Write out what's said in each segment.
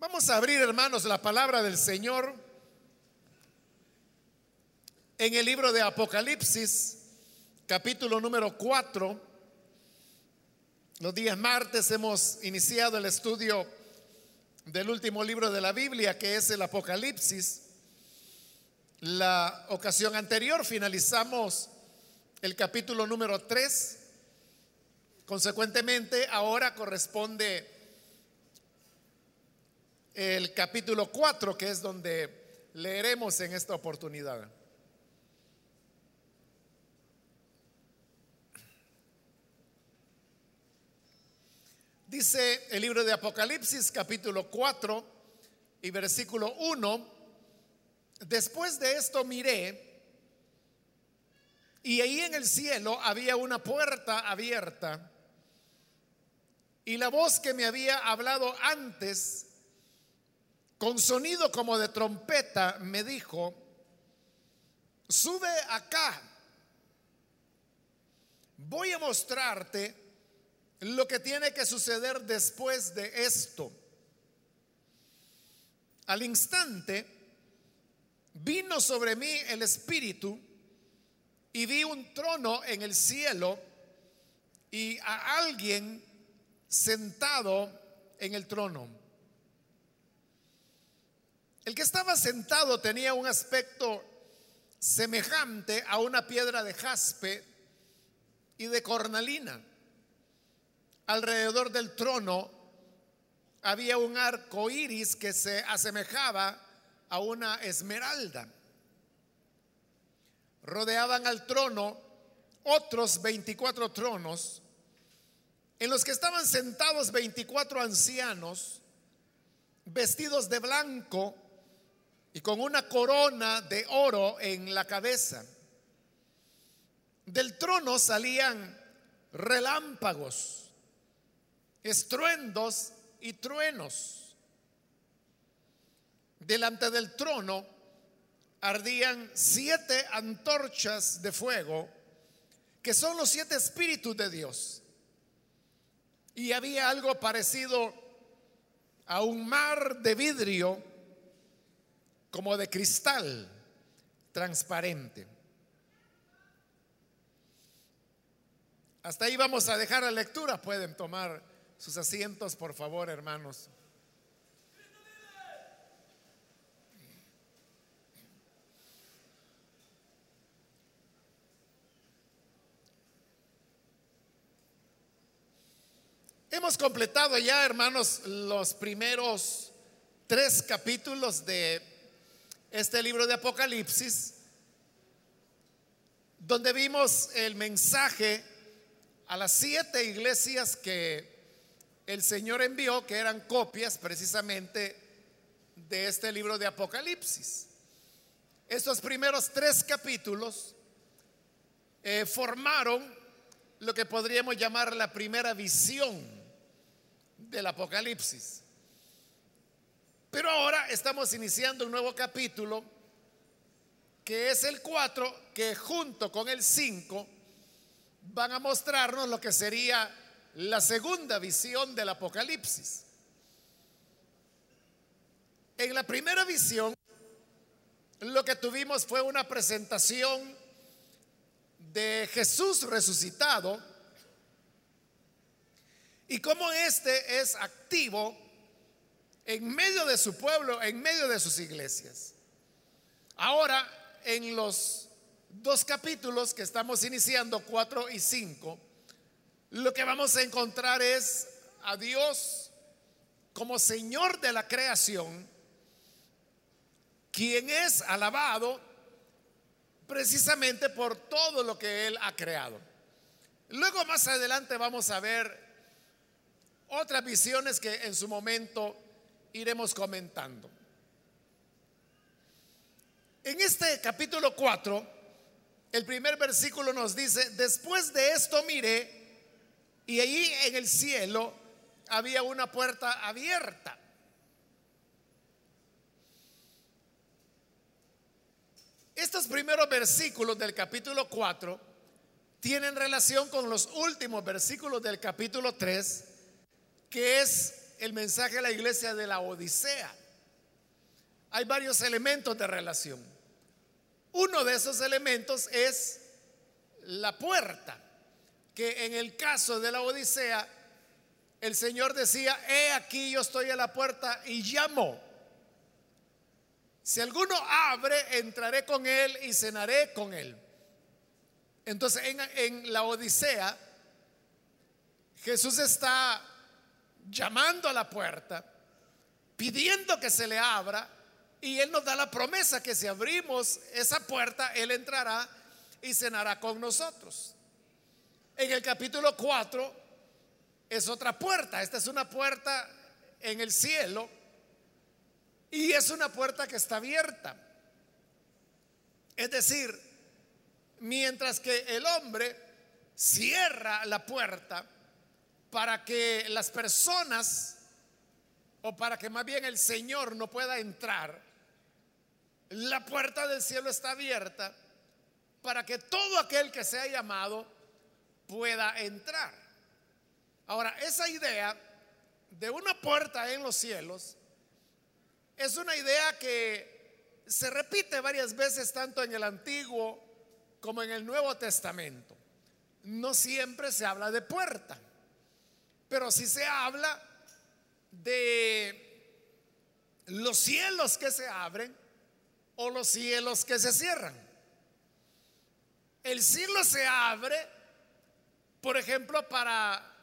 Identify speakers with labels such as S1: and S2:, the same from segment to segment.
S1: Vamos a abrir, hermanos, la palabra del Señor en el libro de Apocalipsis, capítulo número 4. Los días martes hemos iniciado el estudio del último libro de la Biblia, que es el Apocalipsis. La ocasión anterior finalizamos el capítulo número 3. Consecuentemente, ahora corresponde el capítulo 4, que es donde leeremos en esta oportunidad. Dice el libro de Apocalipsis capítulo 4 y versículo 1, después de esto miré y ahí en el cielo había una puerta abierta y la voz que me había hablado antes con sonido como de trompeta, me dijo, sube acá, voy a mostrarte lo que tiene que suceder después de esto. Al instante vino sobre mí el Espíritu y vi un trono en el cielo y a alguien sentado en el trono. El que estaba sentado tenía un aspecto semejante a una piedra de jaspe y de cornalina. Alrededor del trono había un arco iris que se asemejaba a una esmeralda. Rodeaban al trono otros 24 tronos, en los que estaban sentados 24 ancianos, vestidos de blanco, y con una corona de oro en la cabeza. Del trono salían relámpagos, estruendos y truenos. Delante del trono ardían siete antorchas de fuego, que son los siete espíritus de Dios. Y había algo parecido a un mar de vidrio como de cristal transparente. Hasta ahí vamos a dejar la lectura. Pueden tomar sus asientos, por favor, hermanos. Hemos completado ya, hermanos, los primeros tres capítulos de este libro de Apocalipsis, donde vimos el mensaje a las siete iglesias que el Señor envió, que eran copias precisamente de este libro de Apocalipsis. Estos primeros tres capítulos eh, formaron lo que podríamos llamar la primera visión del Apocalipsis. Pero ahora estamos iniciando un nuevo capítulo, que es el 4, que junto con el 5 van a mostrarnos lo que sería la segunda visión del Apocalipsis. En la primera visión, lo que tuvimos fue una presentación de Jesús resucitado y cómo este es activo en medio de su pueblo, en medio de sus iglesias. Ahora, en los dos capítulos que estamos iniciando, 4 y 5, lo que vamos a encontrar es a Dios como Señor de la creación, quien es alabado precisamente por todo lo que Él ha creado. Luego más adelante vamos a ver otras visiones que en su momento iremos comentando. En este capítulo 4, el primer versículo nos dice, después de esto miré y allí en el cielo había una puerta abierta. Estos primeros versículos del capítulo 4 tienen relación con los últimos versículos del capítulo 3, que es el mensaje a la iglesia de la Odisea. Hay varios elementos de relación. Uno de esos elementos es la puerta, que en el caso de la Odisea, el Señor decía, he aquí yo estoy a la puerta y llamo. Si alguno abre, entraré con él y cenaré con él. Entonces en, en la Odisea, Jesús está llamando a la puerta, pidiendo que se le abra, y Él nos da la promesa que si abrimos esa puerta, Él entrará y cenará con nosotros. En el capítulo 4 es otra puerta, esta es una puerta en el cielo y es una puerta que está abierta. Es decir, mientras que el hombre cierra la puerta, para que las personas, o para que más bien el Señor no pueda entrar, la puerta del cielo está abierta para que todo aquel que sea llamado pueda entrar. Ahora, esa idea de una puerta en los cielos es una idea que se repite varias veces tanto en el Antiguo como en el Nuevo Testamento. No siempre se habla de puerta. Pero si se habla de los cielos que se abren o los cielos que se cierran. El cielo se abre, por ejemplo, para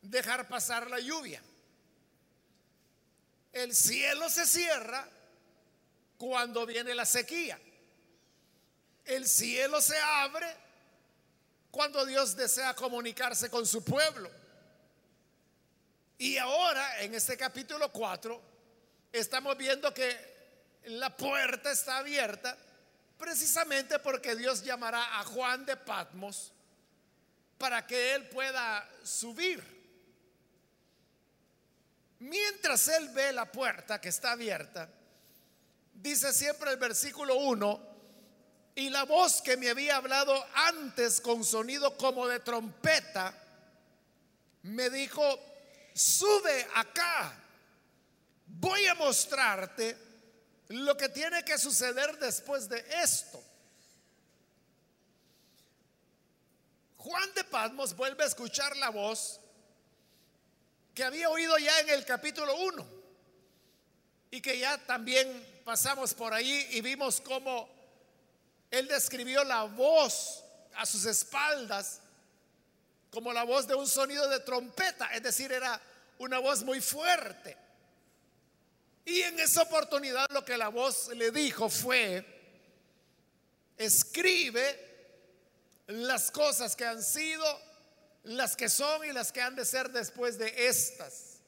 S1: dejar pasar la lluvia. El cielo se cierra cuando viene la sequía. El cielo se abre cuando Dios desea comunicarse con su pueblo. Y ahora, en este capítulo 4, estamos viendo que la puerta está abierta precisamente porque Dios llamará a Juan de Patmos para que él pueda subir. Mientras él ve la puerta que está abierta, dice siempre el versículo 1, y la voz que me había hablado antes con sonido como de trompeta, me dijo, sube acá, voy a mostrarte lo que tiene que suceder después de esto. Juan de Patmos vuelve a escuchar la voz que había oído ya en el capítulo 1 y que ya también pasamos por ahí y vimos cómo él describió la voz a sus espaldas como la voz de un sonido de trompeta, es decir, era una voz muy fuerte. Y en esa oportunidad lo que la voz le dijo fue, escribe las cosas que han sido, las que son y las que han de ser después de estas.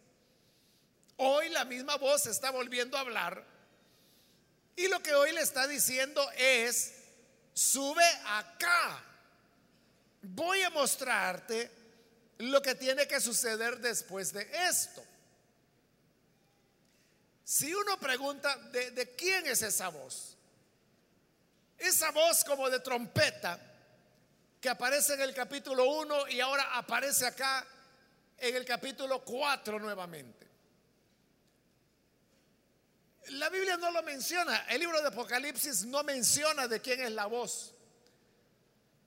S1: Hoy la misma voz está volviendo a hablar y lo que hoy le está diciendo es, sube acá voy a mostrarte lo que tiene que suceder después de esto. Si uno pregunta, ¿de, quién es esa voz? Esa voz como de trompeta que aparece en el capítulo 1 y ahora aparece acá en el capítulo 4 nuevamente. La Biblia no lo menciona, el libro de Apocalipsis no menciona de quién es la voz.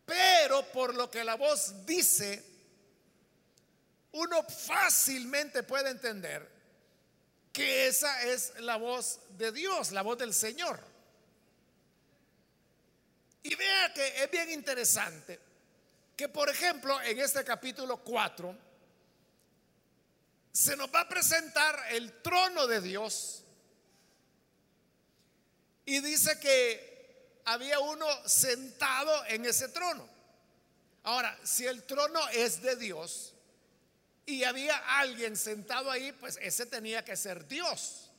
S1: Pero por lo que la voz dice, uno fácilmente puede entender que esa es la voz de Dios, la voz del Señor. Y vea que es bien interesante que, por ejemplo, en este capítulo 4, se nos va a presentar el trono de Dios. Y dice que había uno sentado en ese trono. Ahora, si el trono es de Dios y había alguien sentado ahí, pues ese tenía que ser Dios.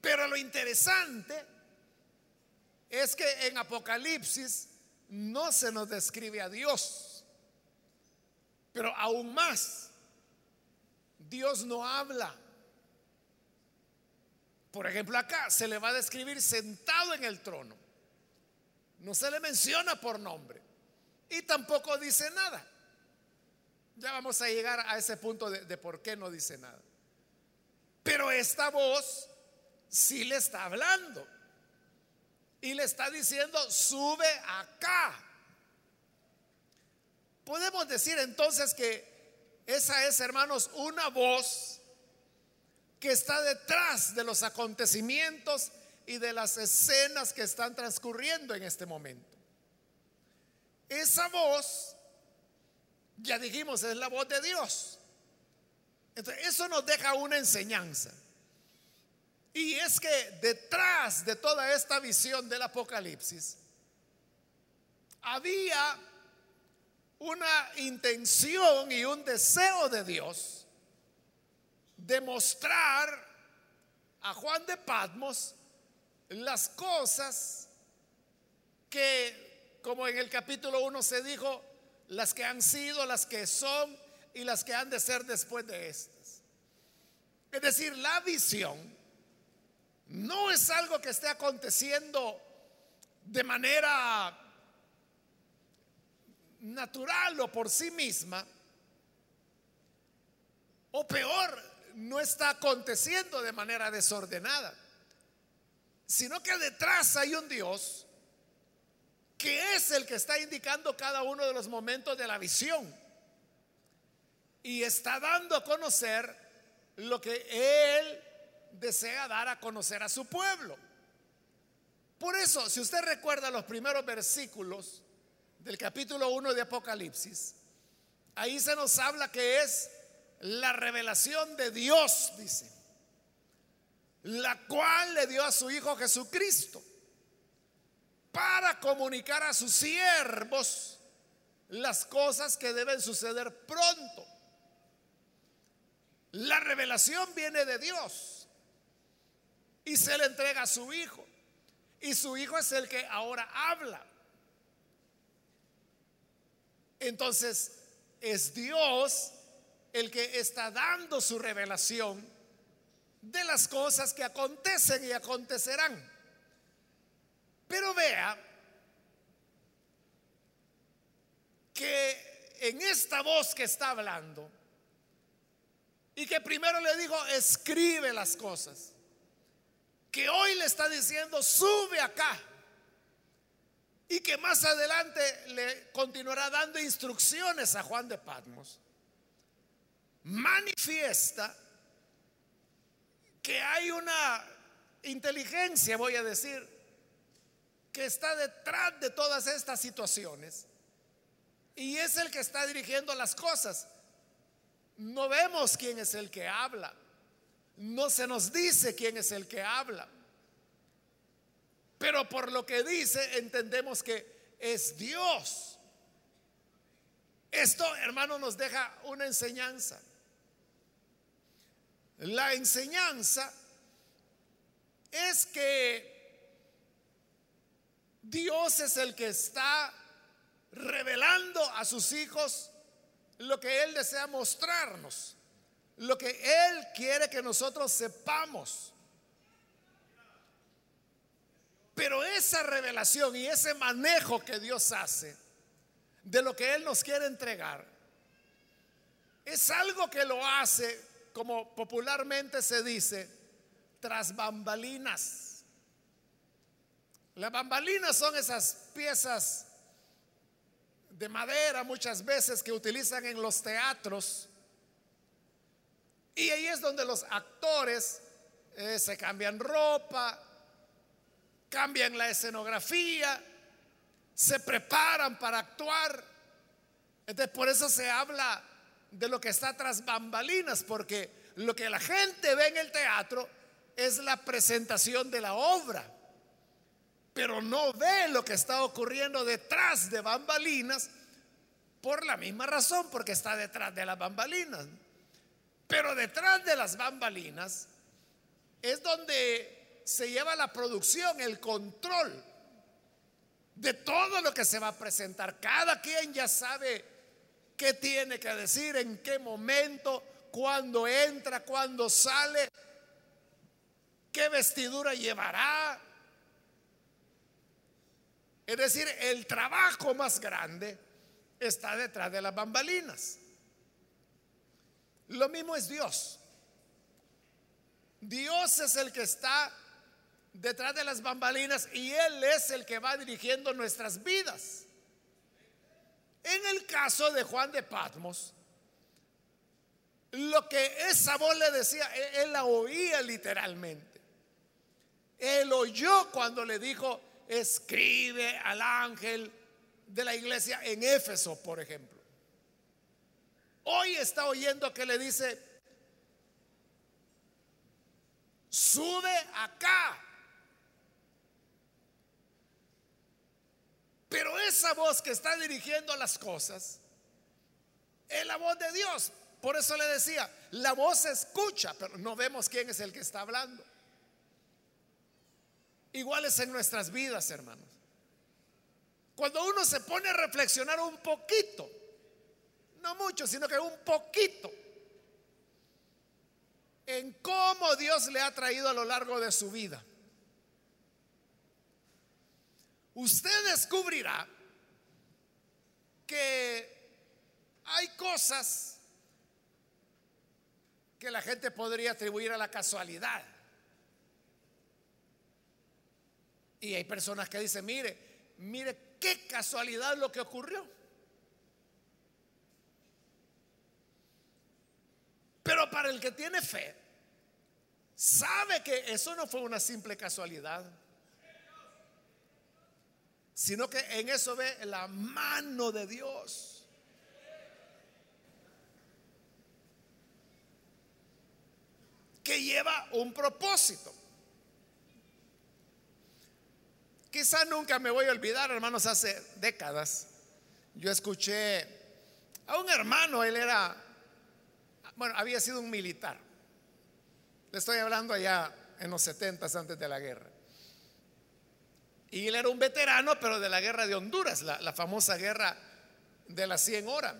S1: Pero lo interesante es que en Apocalipsis no se nos describe a Dios. Pero aún más, Dios no habla. Por ejemplo, acá se le va a describir sentado en el trono. No se le menciona por nombre. Y tampoco dice nada. Ya vamos a llegar a ese punto de, por qué no dice nada. Pero esta voz sí le está hablando. Y le está diciendo, sube acá. Podemos decir entonces que esa es, hermanos, una voz que está detrás de los acontecimientos y de las escenas que están transcurriendo en este momento. Esa voz, ya dijimos, es la voz de Dios. Entonces, eso nos deja una enseñanza. Y es que detrás de toda esta visión del Apocalipsis había una intención y un deseo de Dios de mostrar a Juan de Patmos las cosas que, como en el capítulo 1 se dijo, las que han sido, las que son y las que han de ser después de estas. Es decir, la visión no es algo que esté aconteciendo de manera natural o por sí misma, o peor, no está aconteciendo de manera desordenada, sino que detrás hay un Dios que es el que está indicando cada uno de los momentos de la visión y está dando a conocer lo que Él desea dar a conocer a su pueblo. Por eso, si usted recuerda los primeros versículos del capítulo 1 de Apocalipsis, ahí se nos habla que es la revelación de Dios, dice, la cual le dio a su Hijo Jesucristo para comunicar a sus siervos las cosas que deben suceder pronto. La revelación viene de Dios y se le entrega a su hijo. Y su hijo es el que ahora habla. Entonces, es Dios el que está dando su revelación de las cosas que acontecen y acontecerán. Pero vea que en esta voz que está hablando, y que primero le digo, escribe las cosas que hoy le está diciendo, sube acá. Y que más adelante le continuará dando instrucciones a Juan de Patmos. Manifiesta que hay una inteligencia, voy a decir, que está detrás de todas estas situaciones. Y es el que está dirigiendo las cosas. No vemos quién es el que habla no se nos dice quién es el que habla. Pero por lo que dice entendemos que es Dios. Esto, hermano, nos deja una enseñanza. La enseñanza es que Dios es el que está revelando a sus hijos lo que Él desea mostrarnos lo que Él quiere que nosotros sepamos. Pero esa revelación y ese manejo que Dios hace de lo que Él nos quiere entregar es algo que lo hace, como popularmente se dice, tras bambalinas. Las bambalinas son esas piezas de madera muchas veces que utilizan en los teatros y ahí es donde los actores eh, se cambian ropa, cambian la escenografía, se preparan para actuar. Entonces por eso se habla de lo que está tras bambalinas, porque lo que la gente ve en el teatro es la presentación de la obra, pero no ve lo que está ocurriendo detrás de bambalinas por la misma razón, porque está detrás de las bambalinas. Pero detrás de las bambalinas es donde se lleva la producción, el control de todo lo que se va a presentar. Cada quien ya sabe qué tiene que decir, en qué momento, cuándo entra, cuándo sale, qué vestidura llevará. Es decir, el trabajo más grande está detrás de las bambalinas. Lo mismo es Dios. Dios es el que está detrás de las bambalinas y Él es el que va dirigiendo nuestras vidas. En el caso de Juan de Patmos, lo que esa voz le decía, e-, él la oía literalmente. Él oyó cuando le dijo, escribe al ángel de la iglesia en Éfeso, por ejemplo. Hoy está oyendo que le dice, sube acá. Pero esa voz que está dirigiendo las cosas es la voz de Dios. Por eso le decía, la voz se escucha, pero no vemos quién es el que está hablando. Igual es en nuestras vidas, hermanos. Cuando uno se pone a reflexionar un poquito, no mucho, sino que un poquito, en cómo Dios le ha traído a lo largo de su vida, usted descubrirá que hay cosas que la gente podría atribuir a la casualidad. Y hay personas que dicen, mire, mire qué casualidad lo que ocurrió. Pero para el que tiene fe, sabe que eso no fue una simple casualidad, sino que en eso ve la mano de Dios. Que lleva un propósito. Quizá nunca me voy a olvidar, hermanos, hace décadas yo escuché a un hermano, él era, bueno, había sido un militar. Le estoy hablando allá en los 70 antes de la guerra. Y él era un veterano, pero de la guerra de Honduras, la, famosa guerra de las 100 horas.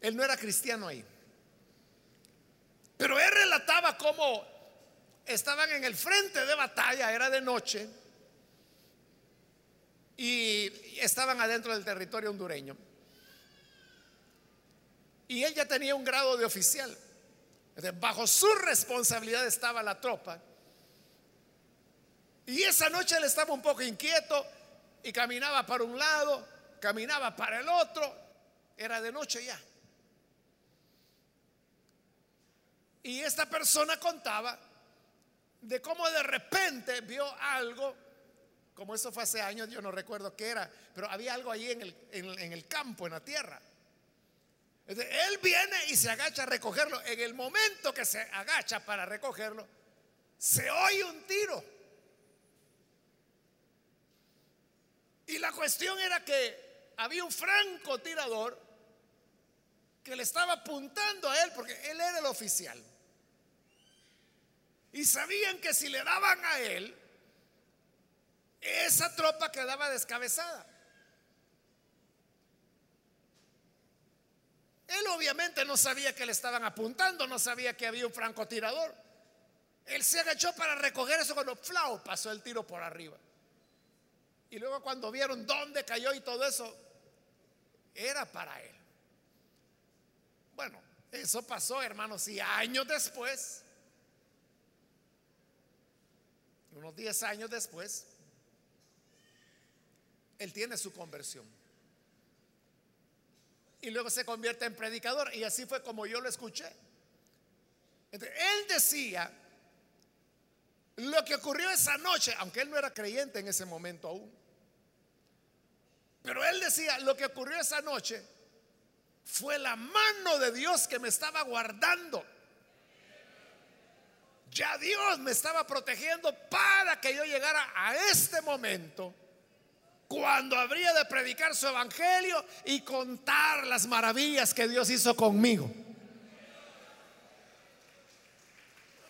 S1: Él no era cristiano ahí. Pero él relataba cómo estaban en el frente de batalla, era de noche y estaban adentro del territorio hondureño. Y él ya tenía un grado de oficial. Bajo su responsabilidad estaba la tropa. Y esa noche él estaba un poco inquieto y caminaba para un lado, caminaba para el otro. Era de noche ya. Y esta persona contaba de cómo de repente vio algo como eso fue hace años, yo no recuerdo qué era, pero había algo ahí en el, en, el campo, en la tierra. él viene y se agacha a recogerlo. En el momento que se agacha para recogerlo, se oye un tiro. Y la cuestión era que había un francotirador que le estaba apuntando a él, porque él era el oficial. Y sabían que si le daban a él, esa tropa quedaba descabezada. Él obviamente no sabía que le estaban apuntando, no sabía que había un francotirador. Él se agachó para recoger eso cuando flau pasó el tiro por arriba. Y luego cuando vieron dónde cayó y todo eso, era para él. Bueno, eso pasó, hermanos, y años después, unos 10 años después, él tiene su conversión. Y luego se convierte en predicador. Y así fue como yo lo escuché. él decía lo que ocurrió esa noche, aunque él no era creyente en ese momento aún. Pero él decía, lo que ocurrió esa noche fue la mano de Dios que me estaba guardando. Ya Dios me estaba protegiendo para que yo llegara a este momento cuando habría de predicar su evangelio y contar las maravillas que Dios hizo conmigo.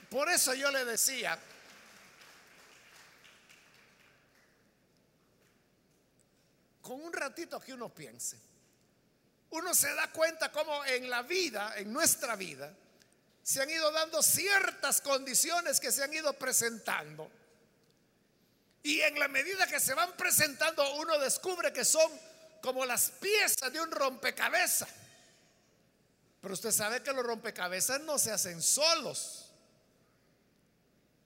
S1: Por eso yo le decía, con un ratito que uno piense, uno se da cuenta cómo en la vida, en nuestra vida, se han ido dando ciertas condiciones que se han ido presentando y en la medida que se van presentando, uno descubre que son como las piezas de un rompecabezas. Pero usted sabe que los rompecabezas no se hacen solos.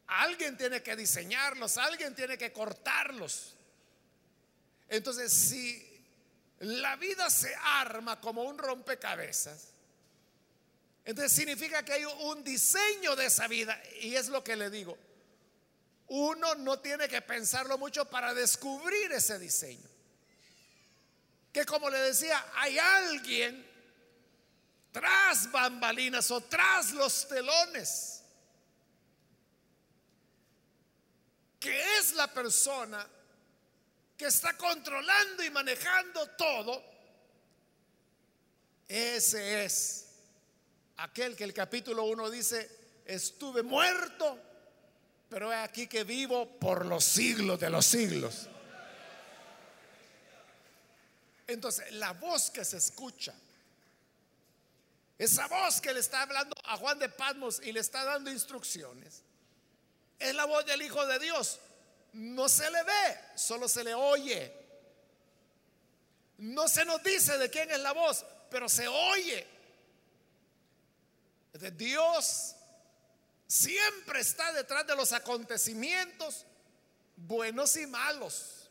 S1: alguien tiene que diseñarlos, alguien tiene que cortarlos. Entonces, si la vida se arma como un rompecabezas, entonces significa que hay un diseño de esa vida. Y es lo que le digo. Uno no tiene que pensarlo mucho para descubrir ese diseño. Que como le decía, hay alguien tras bambalinas o tras los telones, que es la persona que está controlando y manejando todo, ese es aquel que el capítulo 1 dice, estuve muerto, pero he aquí que vivo por los siglos de los siglos. Entonces, la voz que se escucha, esa voz que le está hablando a Juan de Patmos y le está dando instrucciones, es la voz del Hijo de Dios. No se le ve, solo se le oye. No se nos dice de quién es la voz, pero se oye. De Dios siempre está detrás de los acontecimientos buenos y malos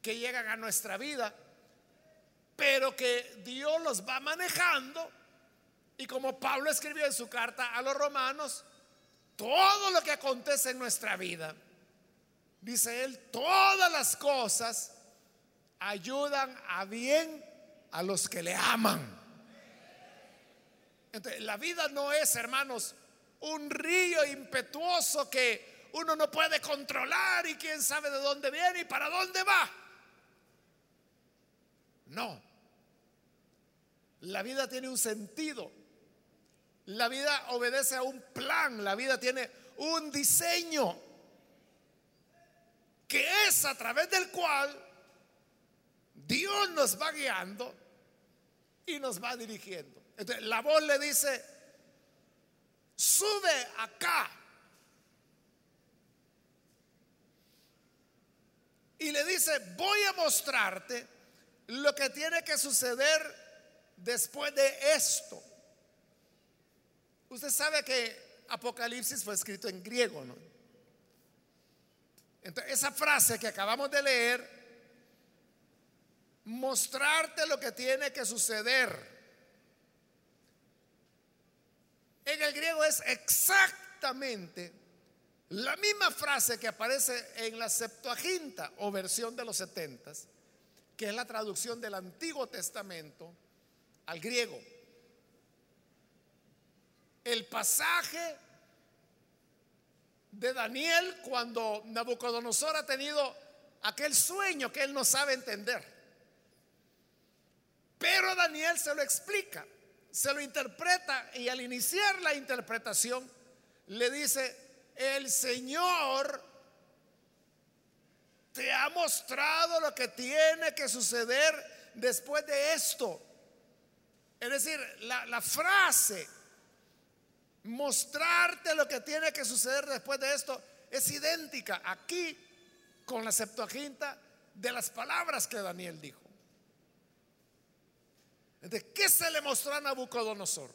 S1: que llegan a nuestra vida, pero que Dios los va manejando. Y como Pablo escribió en su carta a los romanos, todo lo que acontece en nuestra vida, dice él, todas las cosas ayudan a bien a los que le aman. Entonces, la vida no es, hermanos, un río impetuoso que uno no puede controlar y quién sabe de dónde viene y para dónde va. No. La vida tiene un sentido. La vida obedece a un plan. La vida tiene un diseño que es a través del cual Dios nos va guiando y nos va dirigiendo. Entonces, la voz le dice, sube acá. Y le dice, voy a mostrarte lo que tiene que suceder después de esto. Usted sabe que Apocalipsis fue escrito en griego, ¿no? Entonces, esa frase que acabamos de leer, mostrarte lo que tiene que suceder. En el griego es exactamente la misma frase que aparece en la Septuaginta o versión de los setentas que es la traducción del Antiguo Testamento al griego. El pasaje de Daniel cuando Nabucodonosor ha tenido aquel sueño que él no sabe entender. Pero Daniel se lo explica, se lo interpreta y al iniciar la interpretación le dice, el Señor te ha mostrado lo que tiene que suceder después de esto. Es decir, la, frase, mostrarte lo que tiene que suceder después de esto, es idéntica aquí con la Septuaginta de las palabras que Daniel dijo. ¿De qué se le mostró a Nabucodonosor?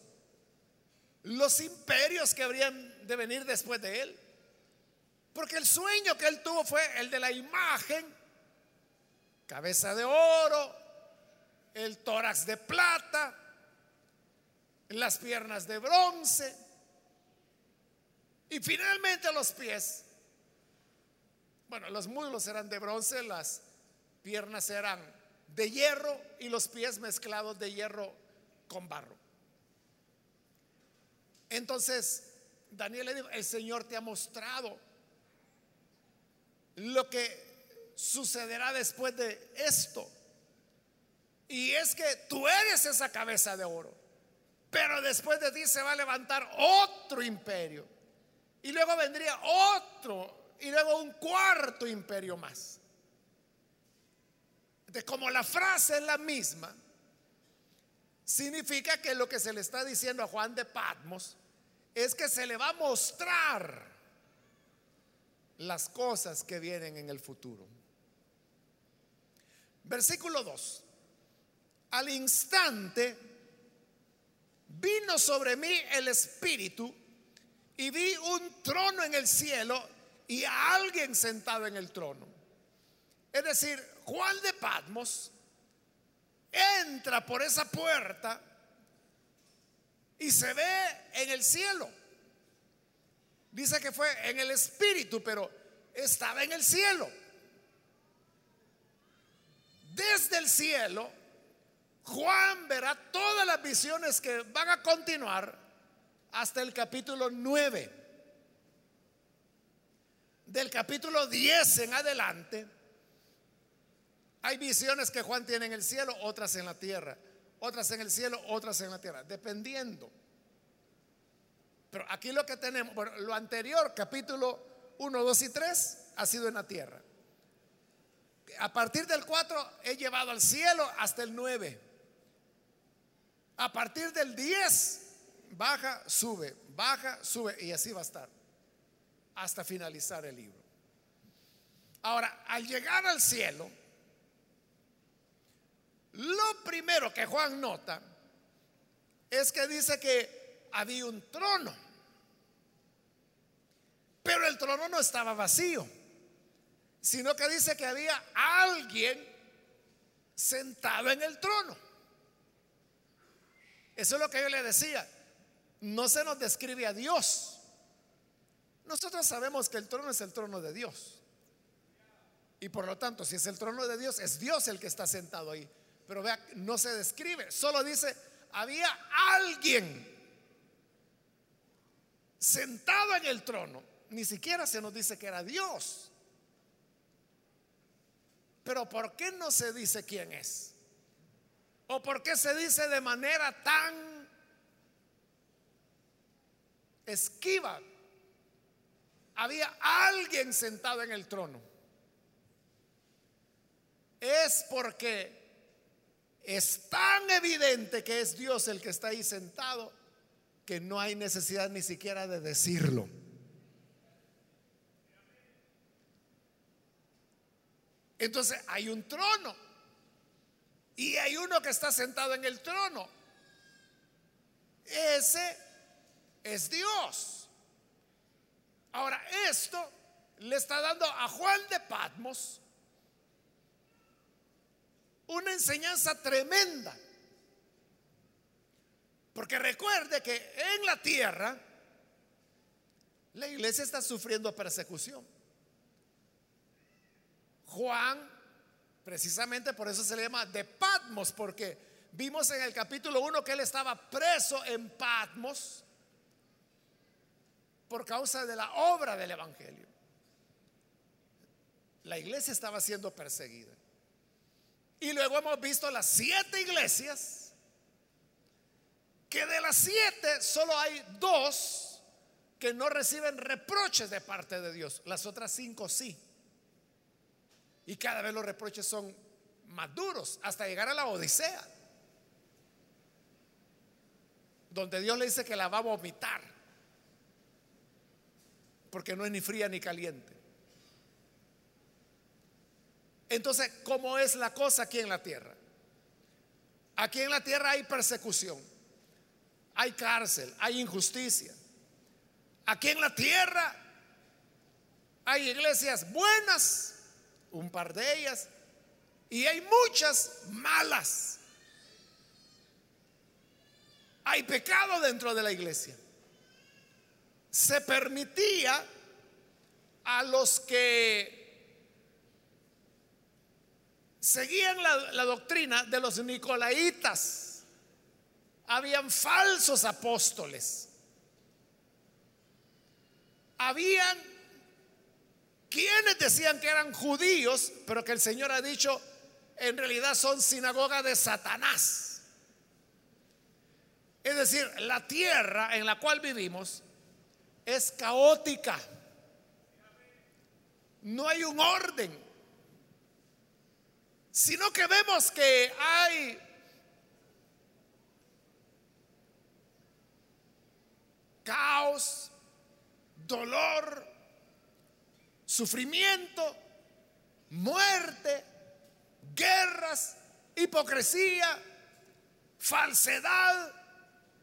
S1: Los imperios que habrían de venir después de él. Porque el sueño que él tuvo fue el de la imagen, cabeza de oro, el tórax de plata, las piernas de bronce y finalmente los pies. Bueno, los muslos eran de bronce, las piernas eran de hierro y los pies mezclados de hierro con barro. Entonces, Daniel le dijo, el Señor te ha mostrado lo que sucederá después de esto. Y es que tú eres esa cabeza de oro. Pero después de ti se va a levantar otro imperio. Y luego vendría otro. Y luego un cuarto imperio más. Como la frase es la misma, significa que lo que se le está diciendo a Juan de Patmos es que se le va a mostrar las cosas que vienen en el futuro. Versículo 2. Al instante vino sobre mí el Espíritu y vi un trono en el cielo y a alguien sentado en el trono. Es decir, Juan de Patmos entra por esa puerta y se ve en el cielo. Dice que fue en el espíritu, pero estaba en el cielo. Desde el cielo, Juan verá todas las visiones que van a continuar hasta el capítulo 9. Del capítulo 10 en adelante, hay visiones que Juan tiene en el cielo, otras en la tierra, otras en el cielo, otras en la tierra, dependiendo. Pero aquí lo que tenemos, bueno, lo anterior, capítulo 1, 2 y 3, ha sido en la tierra. A partir del 4 he llevado al cielo hasta el 9. A partir del 10 baja, sube, baja, sube y así va a estar hasta finalizar el libro. Ahora, al llegar al cielo, lo primero que Juan nota es que dice que había un trono, pero el trono no estaba vacío, sino que dice que había alguien sentado en el trono. Eso es lo que yo le decía. No se nos describe a Dios. Nosotros sabemos que el trono es el trono de Dios. Y por lo tanto, si es el trono de Dios, es Dios el que está sentado ahí. Pero vea, no se describe, solo dice, había alguien sentado en el trono. Ni siquiera se nos dice que era Dios. Pero ¿por qué no se dice quién es? ¿O por qué se dice de manera tan esquiva? Había alguien sentado en el trono. Es porque es tan evidente que es Dios el que está ahí sentado que no hay necesidad ni siquiera de decirlo. Entonces hay un trono y hay uno que está sentado en el trono. Ese es Dios. Ahora, esto le está dando a Juan de Patmos una enseñanza tremenda. Porque recuerde que en la tierra la iglesia está sufriendo persecución. Juan, precisamente por eso se le llama de Patmos, porque vimos en el capítulo 1 que él estaba preso en Patmos por causa de la obra del Evangelio. La iglesia estaba siendo perseguida. Y luego hemos visto las siete iglesias, que de las siete solo hay dos que no reciben reproches de parte de Dios. Las otras cinco sí. Y cada vez los reproches son más duros, hasta llegar a la Odisea, donde Dios le dice que la va a vomitar, porque no es ni fría ni caliente. Entonces, ¿cómo es la cosa aquí en la tierra? Aquí en la tierra hay persecución, hay cárcel, hay injusticia. Aquí en la tierra hay iglesias buenas, un par de ellas, y hay muchas malas. Hay pecado dentro de la iglesia. Se permitía a los que seguían la, doctrina de los nicolaitas. Habían falsos apóstoles. Habían quienes decían que eran judíos, pero que el Señor ha dicho en realidad son sinagoga de Satanás. Es decir, la tierra en la cual vivimos es caótica. No hay un orden sino que vemos que hay caos, dolor, sufrimiento, muerte, guerras, hipocresía, falsedad,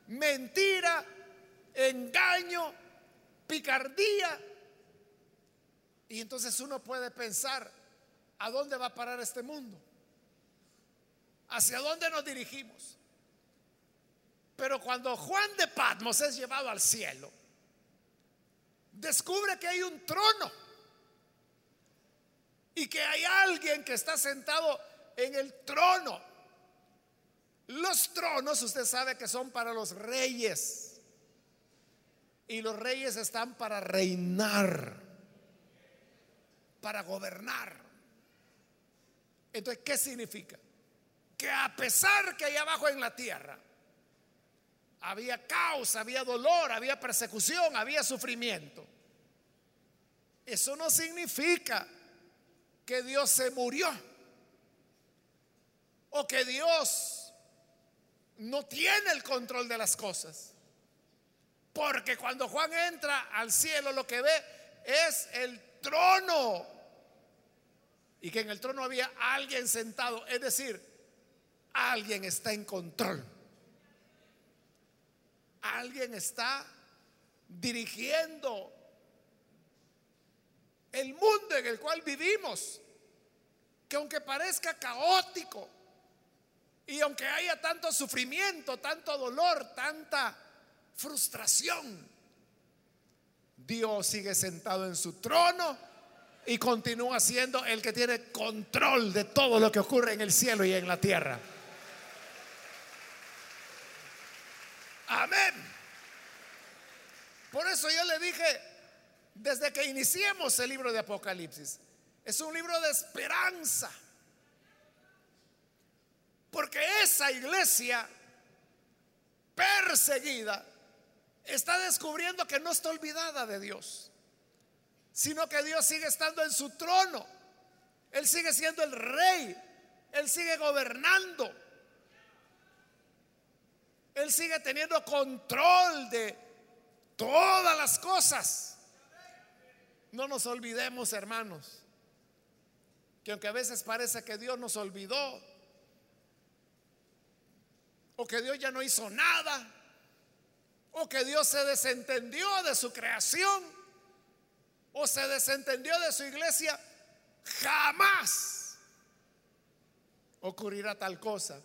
S1: mentira, engaño, picardía. Y entonces uno puede pensar, ¿a dónde va a parar este mundo? ¿Hacia dónde nos dirigimos? Pero cuando Juan de Patmos es llevado al cielo, descubre que hay un trono y que hay alguien que está sentado en el trono. Los tronos, usted sabe que son para los reyes. Y los reyes están para reinar, para gobernar. Entonces, ¿qué significa? Que a pesar que allá abajo en la tierra había caos, había dolor, había persecución, había sufrimiento, eso no significa que Dios se murió o que Dios no tiene el control de las cosas. Porque cuando Juan entra al cielo lo que ve es el trono. Y que en el trono había alguien sentado. Es decir, alguien está en control. Alguien está dirigiendo el mundo en el cual vivimos. Que aunque parezca caótico y aunque haya tanto sufrimiento, tanto dolor, tanta frustración, Dios sigue sentado en su trono y continúa siendo el que tiene control de todo lo que ocurre en el cielo y en la tierra. Amén. Por eso yo le dije, desde que iniciemos el libro de Apocalipsis, es un libro de esperanza. Porque esa iglesia perseguida está descubriendo que no está olvidada de Dios, sino que Dios sigue estando en su trono. Él sigue siendo el rey, Él sigue gobernando, Él sigue teniendo control de todas las cosas. No nos olvidemos, hermanos, que aunque a veces parece que Dios nos olvidó, o que Dios ya no hizo nada, o que Dios se desentendió de su creación, o se desentendió de su iglesia, jamás ocurrirá tal cosa.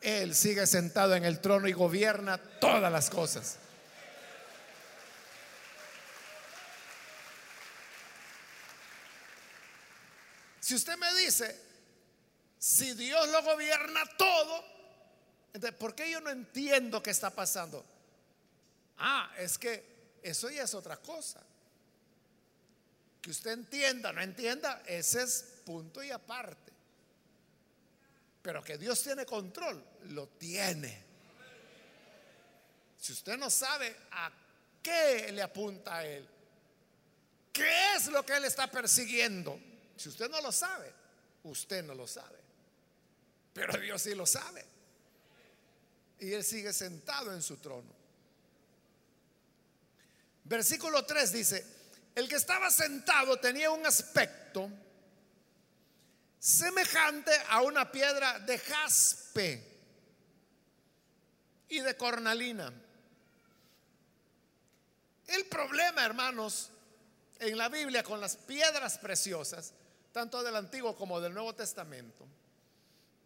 S1: Él sigue sentado en el trono y gobierna todas las cosas. Si usted me dice, si Dios lo gobierna todo, entonces, ¿por qué yo no entiendo qué está pasando? Ah, es que eso ya es otra cosa. Que usted entienda, no entienda, ese es punto y aparte. Pero que Dios tiene control, lo tiene. Si usted no sabe a qué le apunta a Él, qué es lo que Él está persiguiendo, si usted no lo sabe, usted no lo sabe. Pero Dios sí lo sabe. Y Él sigue sentado en su trono. Versículo 3 dice, el que estaba sentado tenía un aspecto semejante a una piedra de jaspe y de cornalina. El problema, hermanos, en la Biblia con las piedras preciosas tanto del Antiguo como del Nuevo Testamento,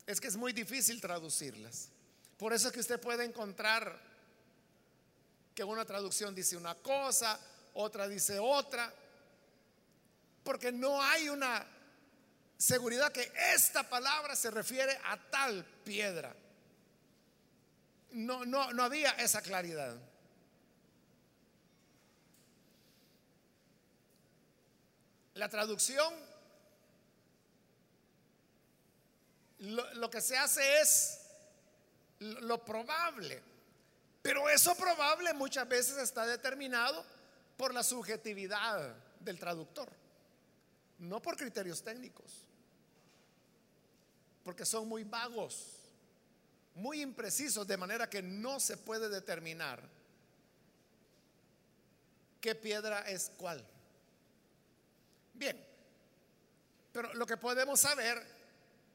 S1: es que es muy difícil traducirlas. Por eso es que usted puede encontrar que una traducción dice una cosa, otra dice otra, porque no hay una seguridad que esta palabra se refiere a tal piedra. No, no, no había esa claridad. La traducción lo, que se hace es lo probable. Pero eso probable muchas veces está determinado por la subjetividad del traductor, no por criterios técnicos, porque son muy vagos, muy imprecisos, de manera que no se puede determinar qué piedra es cuál. Bien, pero lo que podemos saber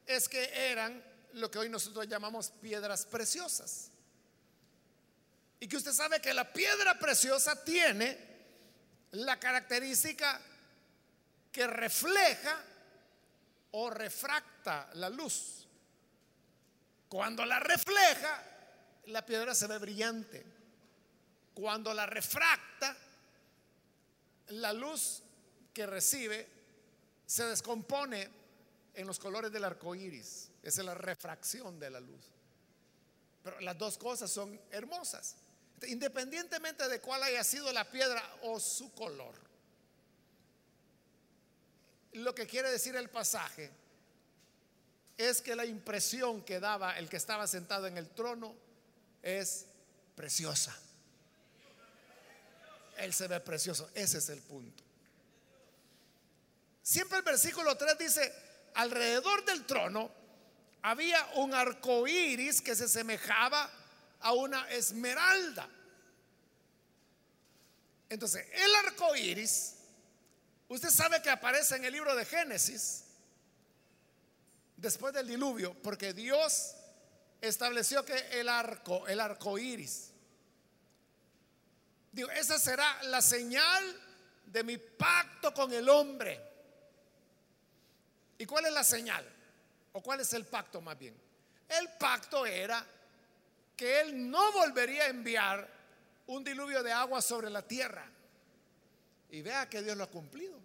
S1: es que eran lo que hoy nosotros llamamos piedras preciosas. Y que usted sabe que la piedra preciosa tiene la característica que refleja o refracta la luz. Cuando la refleja, la piedra se ve brillante. Cuando la refracta, la luz que recibe se descompone en los colores del arco iris. Esa es la refracción de la luz. Pero las dos cosas son hermosas, independientemente de cuál haya sido la piedra o su color. Lo que quiere decir el pasaje es que la impresión que daba el que estaba sentado en el trono es preciosa. Él se ve precioso, ese es el punto. Siempre el versículo 3 dice, alrededor del trono había un arco iris que se semejaba a una esmeralda. Entonces, el arco iris, usted sabe que aparece en el libro de Génesis, después del diluvio, porque Dios estableció que el arco, el arco iris, digo, esa será la señal de mi pacto con el hombre. ¿Y cuál es la señal? ¿O cuál es el pacto más bien? El pacto era que él no volvería a enviar un diluvio de agua sobre la tierra. Y vea que Dios lo ha cumplido.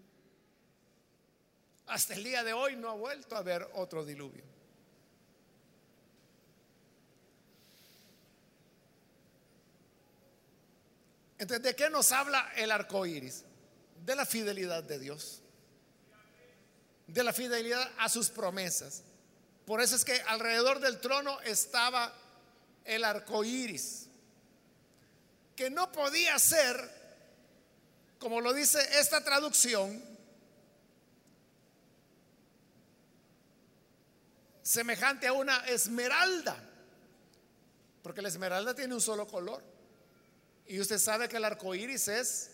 S1: Hasta el día de hoy no ha vuelto a haber otro diluvio. Entonces, ¿de qué nos habla el arco iris? De la fidelidad de Dios, de la fidelidad a sus promesas. Por eso es que alrededor del trono estaba el arco iris, que no podía ser, como lo dice esta traducción, semejante a una esmeralda, porque la esmeralda tiene un solo color. Y usted sabe que el arco iris es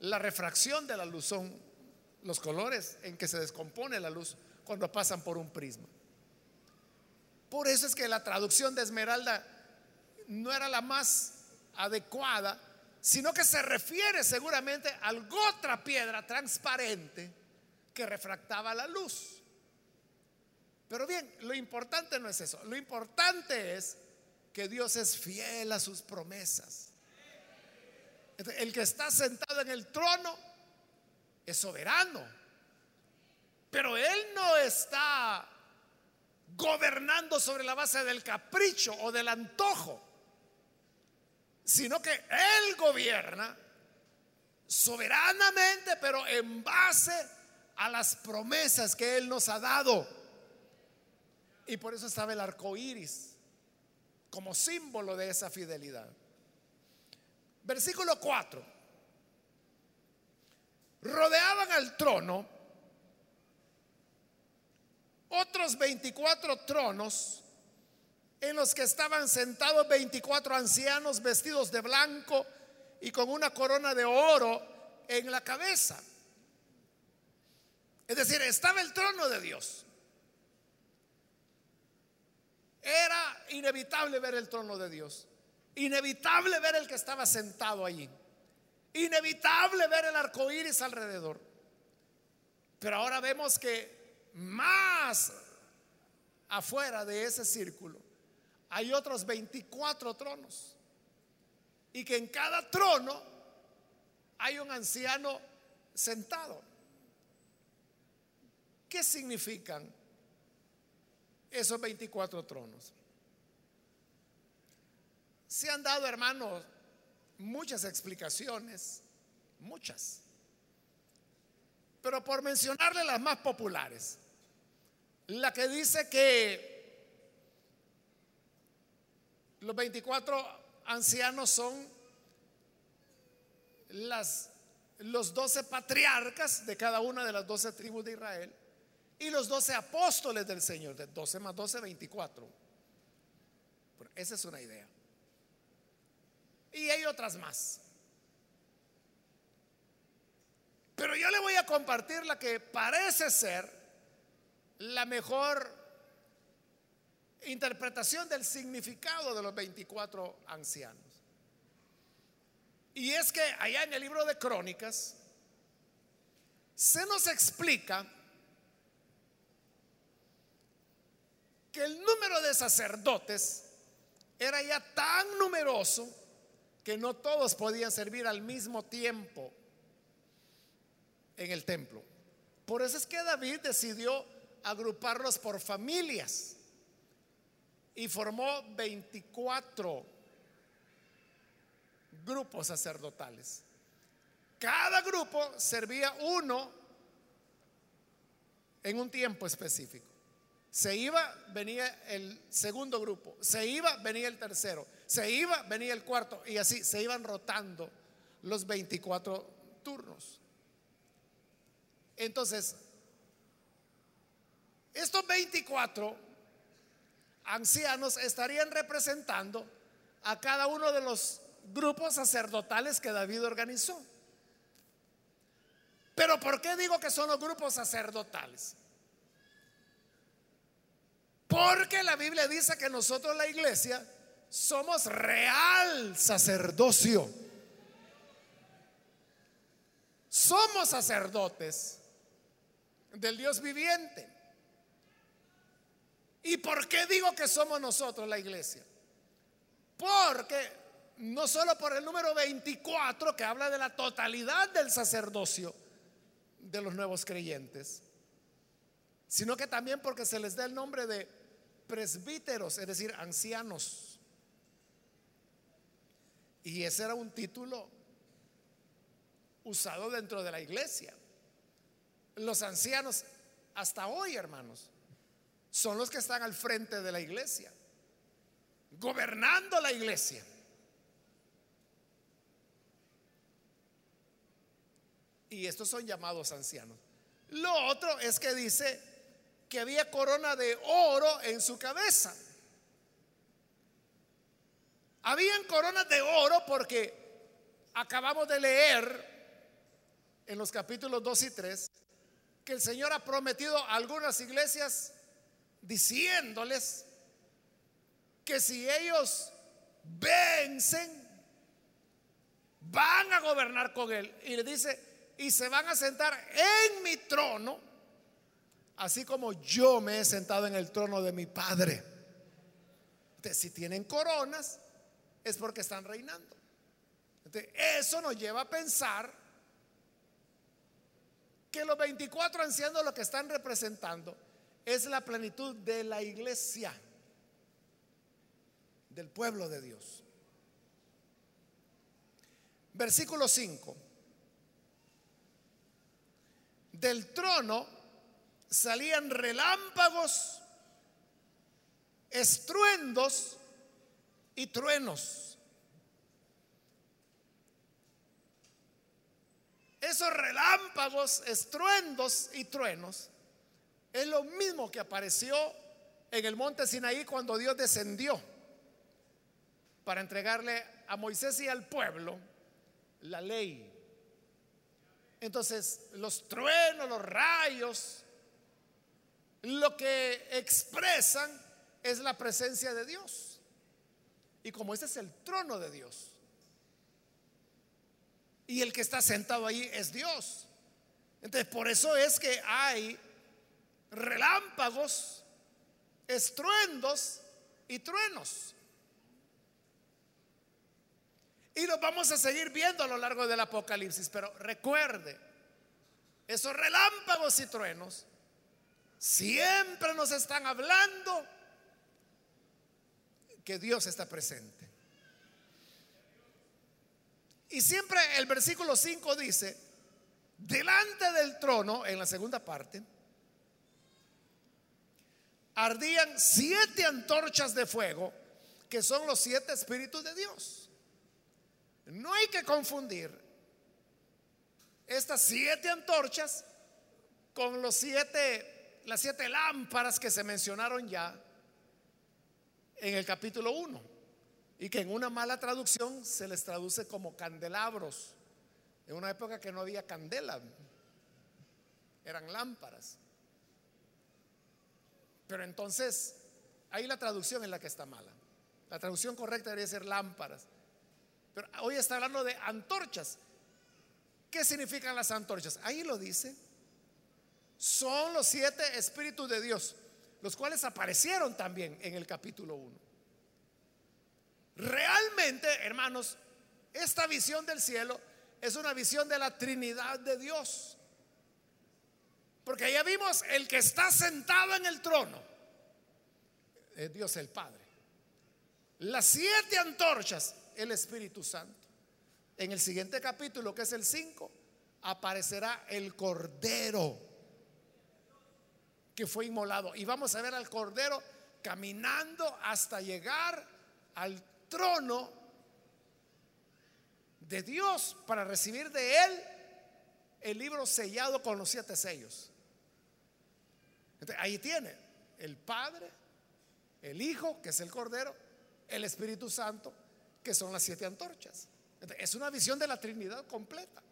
S1: la refracción de la luz, son los colores en que se descompone la luz cuando pasan por un prisma. Por eso es que la traducción de esmeralda no era la más adecuada, sino que se refiere seguramente a otra piedra transparente que refractaba la luz. Pero bien, lo importante no es eso, lo importante es que Dios es fiel a sus promesas. El que está sentado en el trono es soberano, pero Él no está gobernando sobre la base del capricho o del antojo, sino que Él gobierna soberanamente, pero en base a las promesas que Él nos ha dado. Y por eso estaba el arco iris como símbolo de esa fidelidad. Versículo 4. Rodeaban al trono otros 24 tronos en los que estaban sentados 24 ancianos vestidos de blanco y con una corona de oro en la cabeza. Es decir, estaba el trono de Dios. Era inevitable ver el trono de Dios. Inevitable ver el que estaba sentado allí. Inevitable ver el arco iris alrededor. Pero ahora vemos que más afuera de ese círculo hay otros 24 tronos. Y que en cada trono hay un anciano sentado. ¿Qué significan esos 24 tronos? Se han dado, hermanos, muchas explicaciones, muchas. Pero por mencionarle las más populares, la que dice que los 24 ancianos son las, los 12 patriarcas de cada una de las 12 tribus de Israel y los 12 apóstoles del Señor, de 12 más 12, 24. esa es una idea. Y hay otras más. Pero yo le voy a compartir la que parece ser la mejor interpretación del significado de los 24 ancianos. Y es que allá en el libro de Crónicas, se nos explica que el número de sacerdotes era ya tan numeroso que no todos podían servir al mismo tiempo en el templo. Por eso es que David decidió agruparlos por familias y formó 24 grupos sacerdotales. Cada grupo servía uno en un tiempo específico. Se iba, venía el segundo grupo. Se iba, venía el tercero. Se iba, venía el cuarto. Y así se iban rotando los 24 turnos. Entonces, estos 24 ancianos estarían representando a cada uno de los grupos sacerdotales que David organizó. Pero ¿por qué digo que son los grupos sacerdotales? Porque la Biblia dice que nosotros la iglesia somos real sacerdocio. Somos sacerdotes del Dios viviente. ¿Y por qué digo que somos nosotros la iglesia? Porque no solo por el número 24 que habla de la totalidad del sacerdocio de los nuevos creyentes, sino que también porque se les da el nombre de presbíteros, es decir, ancianos. Y ese era un título usado dentro de la iglesia. Los ancianos, hasta hoy, hermanos, son los que están al frente de la iglesia, gobernando la iglesia. Y estos son llamados ancianos. Lo otro es que dice que había corona de oro en su cabeza. Habían coronas de oro porque acabamos de leer en los capítulos 2 y 3 que el Señor ha prometido a algunas iglesias diciéndoles que si ellos vencen, van a gobernar con Él. Y le dice, y se van a sentar en mi trono, así como yo me he sentado en el trono de mi Padre. Si tienen coronas, es porque están reinando. Eso nos lleva a pensar que los 24 ancianos lo que están representando es la plenitud de la iglesia, del pueblo de Dios. Versículo 5. Del trono salían relámpagos, estruendos y truenos. Esos relámpagos, estruendos y truenos es lo mismo que apareció en el monte Sinaí cuando Dios descendió para entregarle a Moisés y al pueblo la ley. Entonces, los truenos, los rayos, lo que expresan es la presencia de Dios. Y como ese es el trono de Dios, y el que está sentado ahí es Dios. Entonces, por eso es que hay relámpagos, estruendos y truenos. Y los vamos a seguir viendo a lo largo del Apocalipsis. Pero recuerde, esos relámpagos y truenos siempre nos están hablando que Dios está presente. Y siempre el versículo 5 dice, delante del trono, en la segunda parte, ardían siete antorchas de fuego, que son los siete espíritus de Dios. No hay que confundir estas siete antorchas con los siete, las siete lámparas que se mencionaron ya en el capítulo 1 y que en una mala traducción se les traduce como candelabros. En una época que no había candela, eran lámparas. Pero entonces, ahí la traducción es la que está mala. La traducción correcta debería ser lámparas. Pero hoy está hablando de antorchas, ¿Qué significan las antorchas? Ahí lo dice. Son los siete espíritus de Dios, los cuales aparecieron también en el capítulo 1. Realmente, hermanos, esta visión del cielo es una visión de la Trinidad de Dios. Porque ya vimos el que está sentado en el trono. Es Dios el Padre. Las siete antorchas, el Espíritu Santo. En el siguiente capítulo, que es el 5, aparecerá el Cordero que fue inmolado. Y vamos a ver al Cordero caminando hasta llegar al trono de Dios para recibir de él el libro sellado con los siete sellos. Ahí tiene el Padre, el Hijo, que es el Cordero, el Espíritu Santo, que son las siete antorchas. es una visión de la Trinidad completa.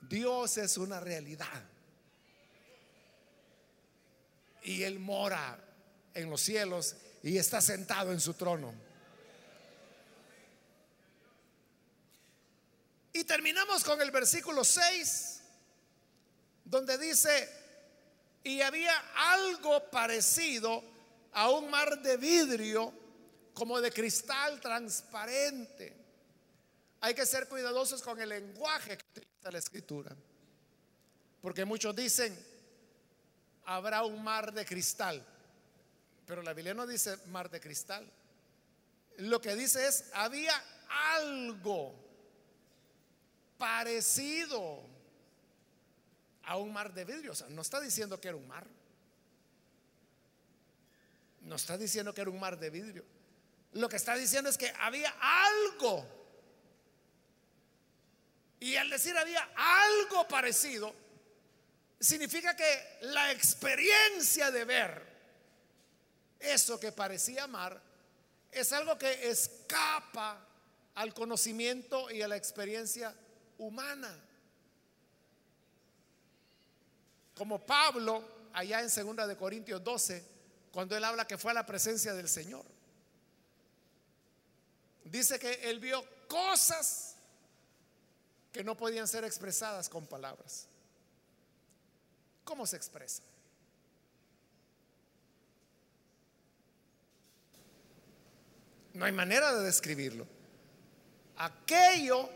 S1: Dios es una realidad. Y Él mora en los cielos y está sentado en su trono. Y terminamos con el versículo 6, donde dice, y había algo parecido a un mar de vidrio como de cristal transparente. Hay que ser cuidadosos con el lenguaje que utiliza la escritura. Porque muchos dicen, habrá un mar de cristal. Pero la Biblia no dice mar de cristal. Lo que dice es, había algo parecido a un mar de vidrio. O sea, no está diciendo que era un mar. No está diciendo que era un mar de vidrio. Lo que está diciendo es que había algo. Y al decir había algo parecido, significa que la experiencia de ver eso que parecía mar es algo que escapa al conocimiento y a la experiencia humana. Como Pablo, allá en 2 de Corintios 12, cuando él habla que fue a la presencia del Señor. Dice que él vio cosas que no podían ser expresadas con palabras. ¿Cómo se expresa? No hay manera de describirlo. Aquello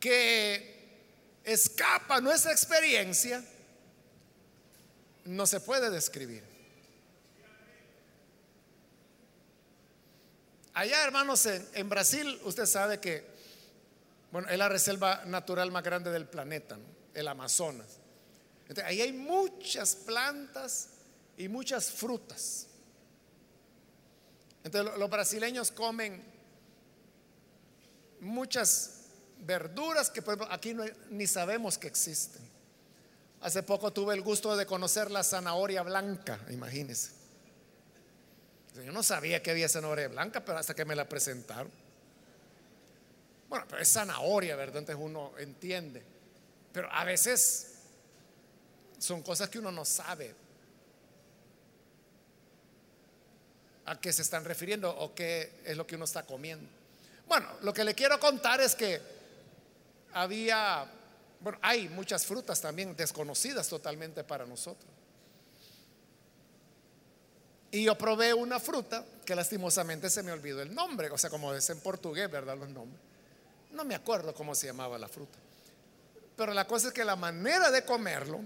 S1: que escapa nuestra experiencia no se puede describir. Allá, hermanos, en, Brasil, usted sabe que, bueno, es la reserva natural más grande del planeta, el Amazonas. Entonces, ahí hay muchas plantas y muchas frutas. Entonces, los brasileños comen muchas verduras que aquí ni sabemos que existen. Hace poco tuve el gusto de conocer la zanahoria blanca, imagínense. Yo no sabía que había zanahoria blanca, pero hasta que me la presentaron. Bueno, pero es zanahoria, ¿verdad? Entonces uno entiende. Pero a veces son cosas que uno no sabe a qué se están refiriendo o qué es lo que uno está comiendo. Bueno, lo que le quiero contar es que había, bueno, hay muchas frutas también desconocidas totalmente para nosotros. Y yo probé una fruta que lastimosamente se me olvidó el nombre, o sea, como es en portugués, ¿verdad? Los nombres. No me acuerdo cómo se llamaba la fruta. Pero la cosa es que la manera de comerlo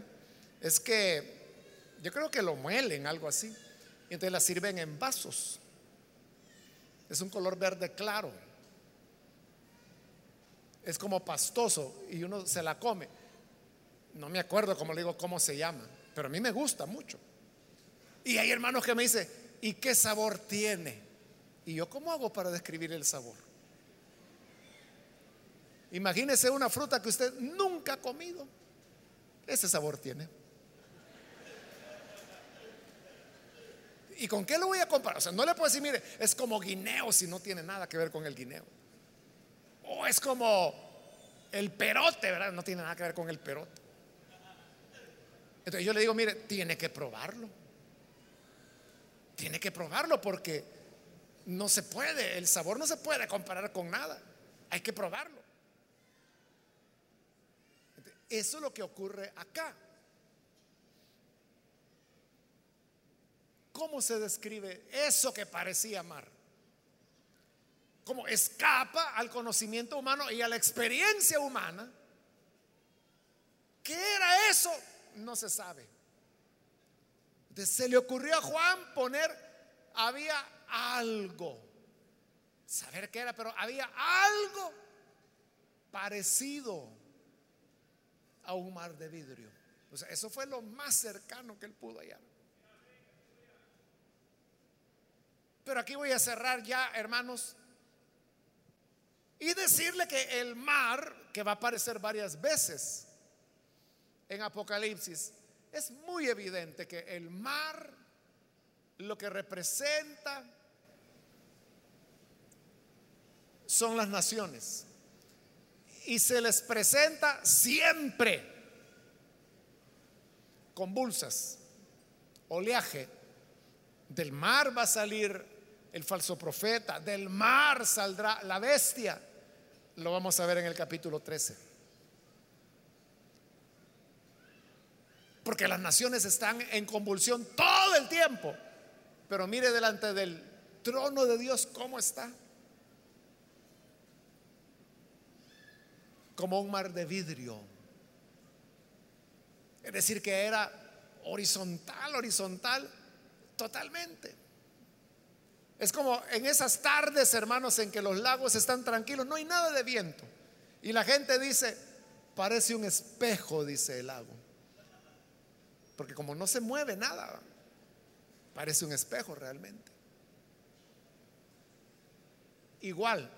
S1: es que yo creo que lo muelen, algo así. Y entonces la sirven en vasos. Es un color verde claro es como pastoso y uno se la come. No me acuerdo, como le digo, cómo se llama, pero a mí me gusta mucho. Y hay hermanos que me dicen, ¿y qué sabor tiene? Y yo, ¿cómo hago para describir el sabor? Imagínese una fruta que usted nunca ha comido. Ese sabor tiene. ¿Y con qué lo voy a comparar? O sea, no le puedo decir, mire, es como guineo si no tiene nada que ver con el guineo. O es como el perote, ¿verdad? No tiene nada que ver con el perote. Entonces yo le digo, mire, tiene que probarlo. Tiene que probarlo porque no se puede, el sabor no se puede comparar con nada. Hay que probarlo. Eso es lo que ocurre acá. ¿Cómo se describe eso que parecía mar? Como escapa al conocimiento humano y a la experiencia humana. ¿Qué era eso? No se sabe. se le ocurrió a Juan poner, había algo, saber qué era, pero había algo parecido a un mar de vidrio. O sea, eso fue lo más cercano que él pudo hallar. Pero aquí voy a cerrar ya, hermanos, y decirle que el mar, que va a aparecer varias veces en Apocalipsis, es muy evidente que el mar lo que representa son las naciones. Y se les presenta siempre convulsas, oleaje. Del mar va a salir el falso profeta, del mar saldrá la bestia. Lo vamos a ver en el capítulo 13. Porque las naciones están en convulsión todo el tiempo. Pero mire delante del trono de Dios cómo está. Como un mar de vidrio. Es decir, que era horizontal, horizontal, totalmente. Es como en esas tardes, hermanos, en que los lagos están tranquilos, no hay nada de viento. Y la gente dice, parece un espejo, dice el lago. Porque como no se mueve nada, parece un espejo realmente. Igual,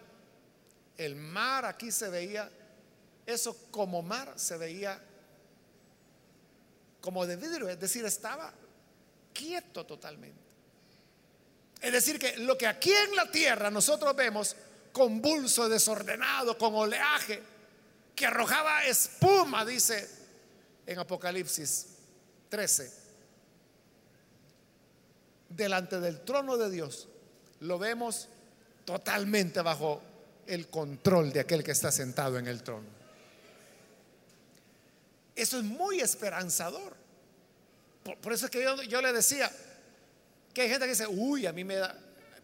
S1: el mar aquí se veía, eso como mar se veía como de vidrio, es decir, estaba quieto totalmente. Es decir, que lo que aquí en la tierra nosotros vemos convulso, desordenado, con oleaje, que arrojaba espuma, dice en Apocalipsis 13, delante del trono de Dios, lo vemos totalmente bajo el control de aquel que está sentado en el trono. Eso es muy esperanzador. Por, eso es que yo, yo le decía, que hay gente que dice, uy, a mí me da,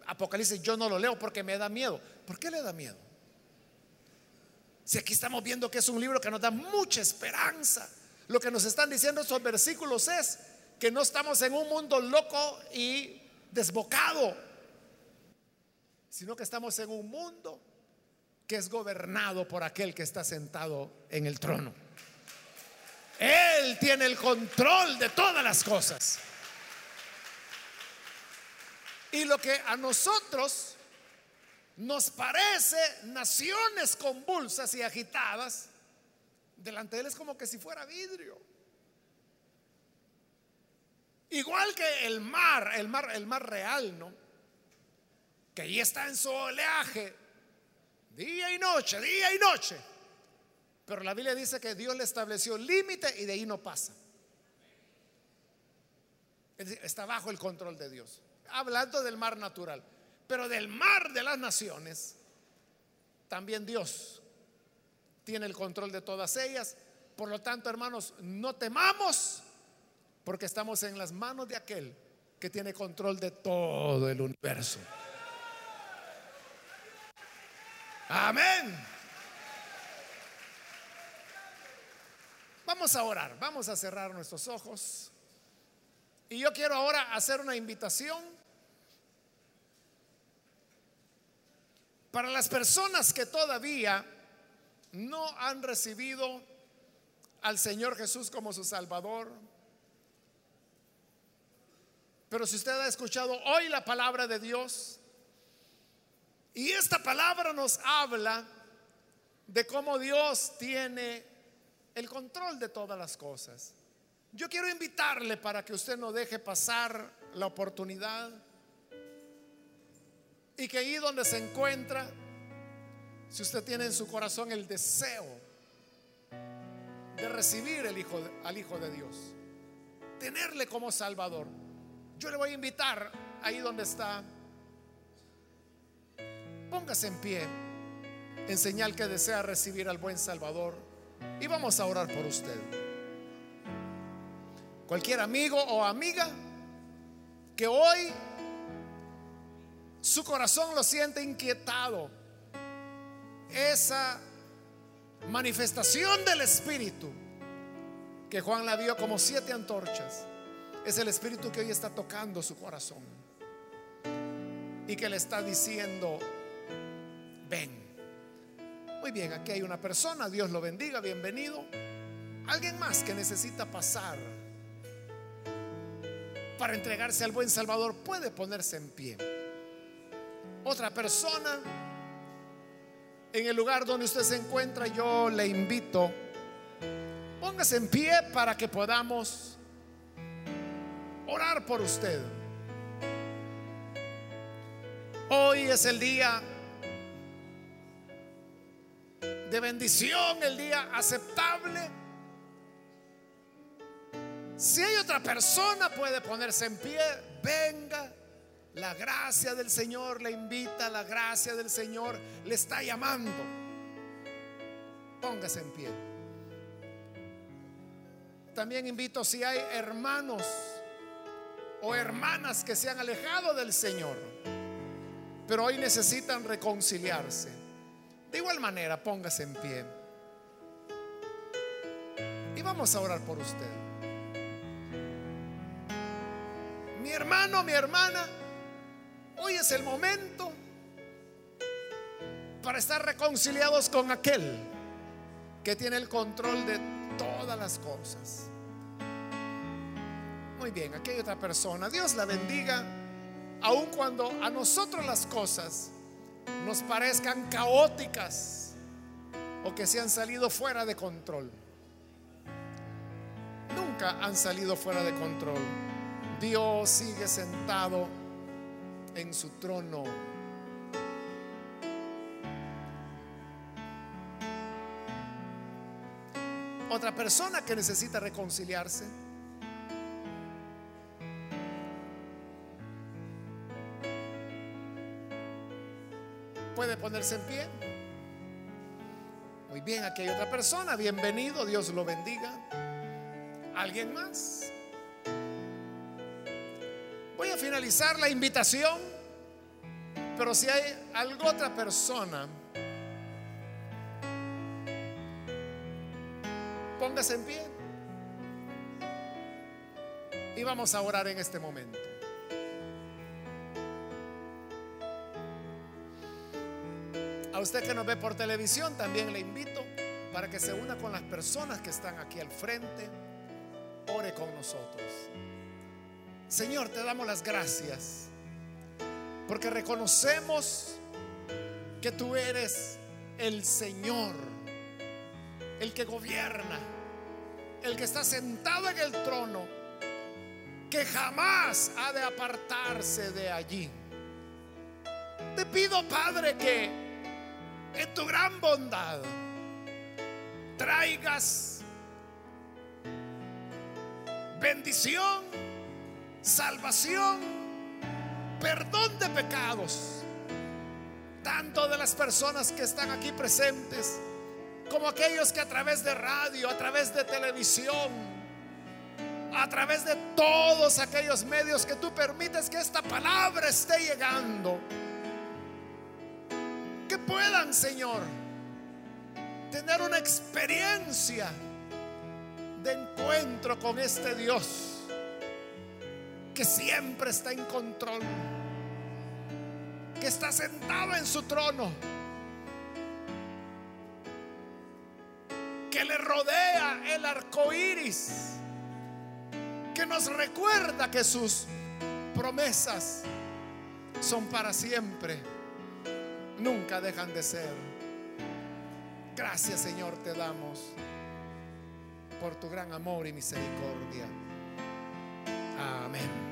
S1: Apocalipsis yo no lo leo porque me da miedo. ¿Por qué le da miedo? Si aquí estamos viendo que es un libro que nos da mucha esperanza. Lo que nos están diciendo estos versículos es que no estamos en un mundo loco y desbocado, sino que estamos en un mundo que es gobernado por aquel que está sentado en el trono. Él tiene el control de todas las cosas. Y lo que a nosotros nos parece naciones convulsas y agitadas, delante de él es como que si fuera vidrio. Igual que el mar, el mar, el mar real, ¿no? Que ahí está en su oleaje, día y noche, día y noche. Pero la Biblia dice que Dios le estableció límite y de ahí no pasa. está bajo el control de Dios hablando del mar natural, pero del mar de las naciones, también Dios tiene el control de todas ellas. Por lo tanto, hermanos, no temamos porque estamos en las manos de aquel que tiene control de todo el universo. Amén. Vamos a orar, vamos a cerrar nuestros ojos. Y yo quiero ahora hacer una invitación Para las personas que todavía no han recibido al Señor Jesús como su Salvador, pero si usted ha escuchado hoy la palabra de Dios, y esta palabra nos habla de cómo Dios tiene el control de todas las cosas. Yo quiero invitarle para que usted no deje pasar la oportunidad y que ahí donde se encuentra, si usted tiene en su corazón el deseo de recibir al Hijo de Dios, tenerle como Salvador, yo le voy a invitar ahí donde está Póngase en pie en señal que desea recibir al buen Salvador y vamos a orar por usted. Cualquier amigo o amiga que hoy su corazón lo siente inquietado, esa manifestación del Espíritu que Juan la vio como siete antorchas, es el Espíritu que hoy está tocando su corazón y que le está diciendo, ven. Muy bien, aquí hay una persona, Dios lo bendiga, bienvenido. Alguien más que necesita pasar para entregarse al buen Salvador puede ponerse en pie. Otra persona en el lugar donde usted se encuentra, yo le invito, póngase en pie para que podamos orar por usted. Hoy es el día de bendición, el día aceptable. Si hay otra persona, puede ponerse en pie. Venga, la gracia del Señor le invita, la gracia del Señor le está llamando. Póngase en pie. También invito si hay hermanos o hermanas que se han alejado del Señor, pero hoy necesitan reconciliarse. De igual manera, póngase en pie. Y vamos a orar por usted. Mi hermano, mi hermana, hoy es el momento para estar reconciliados con aquel que tiene el control de todas las cosas. Muy bien, aquí hay otra persona. Dios la bendiga, aun cuando a nosotros las cosas nos parezcan caóticas o que se han salido fuera de control. Nunca han salido fuera de control. Dios sigue sentado en su trono. Otra persona que necesita reconciliarse puede ponerse en pie. Muy bien, aquí hay otra persona. Bienvenido, Dios lo bendiga. ¿Alguien más? Voy a finalizar la invitación, pero si hay alguna otra persona, póngase en pie. Y vamos a orar en este momento. usted que nos ve por televisión, también le invito para que se una con las personas que están aquí al frente. Ore con nosotros. Señor, te damos las gracias porque reconocemos que tú eres el Señor, el que gobierna, el que está sentado en el trono, que jamás ha de apartarse de allí. Te pido, Padre, que en tu gran bondad traigas bendición, salvación, perdón de pecados, tanto de las personas que están aquí presentes como aquellos que a través de radio, a través de televisión, a través de todos aquellos medios que tú permites que esta palabra esté llegando. Que puedan, Señor, tener una experiencia de encuentro con este Dios que siempre está en control, que está sentado en su trono, que le rodea el arco iris, que nos recuerda que sus promesas son para siempre nunca dejan de ser. Gracias Señor te damos por tu gran amor y misericordia. Amén.